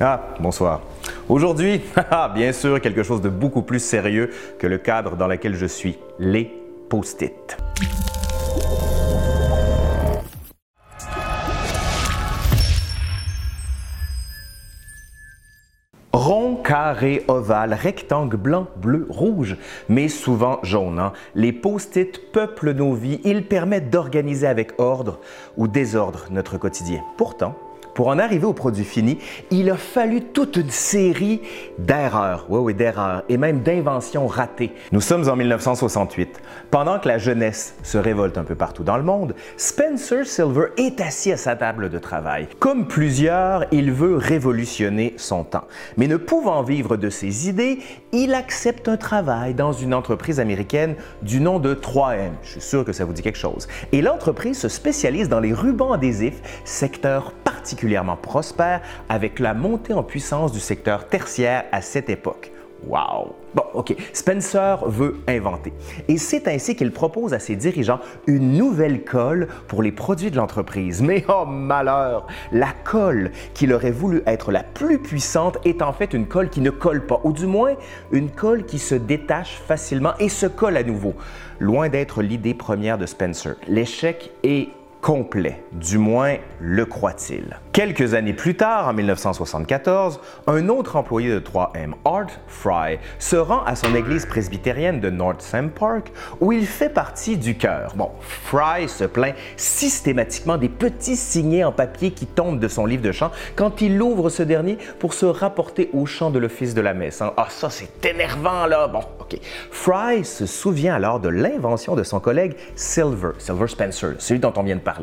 Ah, bonsoir. Aujourd'hui, bien sûr, quelque chose de beaucoup plus sérieux que le cadre dans lequel je suis, les post-it. Rond, carré, ovale, rectangle, blanc, bleu, rouge, mais souvent jaune. hein. Les post-it peuplent nos vies. Ils permettent d'organiser avec ordre ou désordre notre quotidien. Pourtant, pour en arriver au produit fini, il a fallu toute une série d'erreurs, oui, oui, d'erreurs, et même d'inventions ratées. Nous sommes en 1968. Pendant que la jeunesse se révolte un peu partout dans le monde, Spencer Silver est assis à sa table de travail. Comme plusieurs, il veut révolutionner son temps. Mais ne pouvant vivre de ses idées, il accepte un travail dans une entreprise américaine du nom de 3M. Je suis sûr que ça vous dit quelque chose. Et l'entreprise se spécialise dans les rubans adhésifs, secteur particulièrement prospère avec la montée en puissance du secteur tertiaire à cette époque. Wow! Bon, OK, Spencer veut inventer. Et c'est ainsi qu'il propose à ses dirigeants une nouvelle colle pour les produits de l'entreprise. Mais oh malheur! La colle qu'il aurait voulu être la plus puissante est en fait une colle qui ne colle pas, ou du moins une colle qui se détache facilement et se colle à nouveau. Loin d'être l'idée première de Spencer, l'échec est complet, du moins le croit-il. Quelques années plus tard, en 1974, un autre employé de 3M, Art Fry, se rend à son église presbytérienne de North Sam Park où il fait partie du chœur. Bon, Fry se plaint systématiquement des petits signets en papier qui tombent de son livre de chant quand il ouvre ce dernier pour se rapporter au chant de l'office de la messe. hein. Ah, ça c'est énervant là! Bon, OK. Fry se souvient alors de l'invention de son collègue Silver, Silver Spencer, celui dont on vient de parler,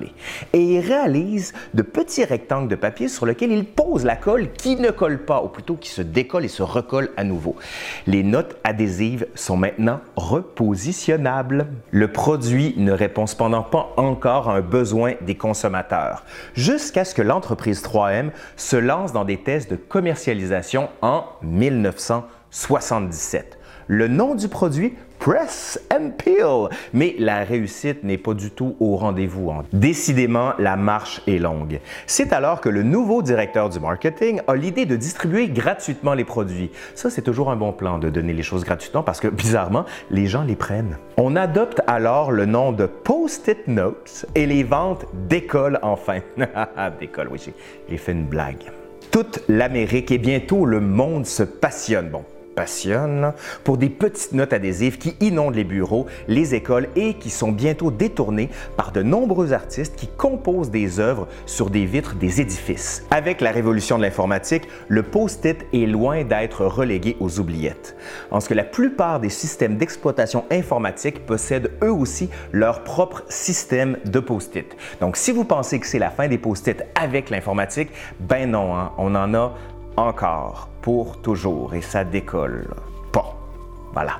et il réalise de petits rectangles de papier sur lesquels il pose la colle qui ne colle pas, ou plutôt qui se décolle et se recolle à nouveau. Les notes adhésives sont maintenant repositionnables. Le produit ne répond cependant pas encore à un besoin des consommateurs, jusqu'à ce que l'entreprise 3M se lance dans des tests de commercialisation en 1977. Le nom du produit, Press and Peel. Mais la réussite n'est pas du tout au rendez-vous. hein. Décidément, la marche est longue. C'est alors que le nouveau directeur du marketing a l'idée de distribuer gratuitement les produits. Ça, c'est toujours un bon plan de donner les choses gratuitement parce que, bizarrement, les gens les prennent. On adopte alors le nom de Post-it Notes et les ventes décollent enfin. décolle, oui, j'ai- fait une blague. Toute l'Amérique et bientôt le monde se passionne. Passionne pour des petites notes adhésives qui inondent les bureaux, les écoles et qui sont bientôt détournées par de nombreux artistes qui composent des œuvres sur des vitres des édifices. Avec la révolution de l'informatique, le post-it est loin d'être relégué aux oubliettes, en ce que la plupart des systèmes d'exploitation informatique possèdent eux aussi leur propre système de post-it. Donc si vous pensez que c'est la fin des post-it avec l'informatique, ben non, hein, on en a encore pour toujours et ça décolle. Bon, voilà.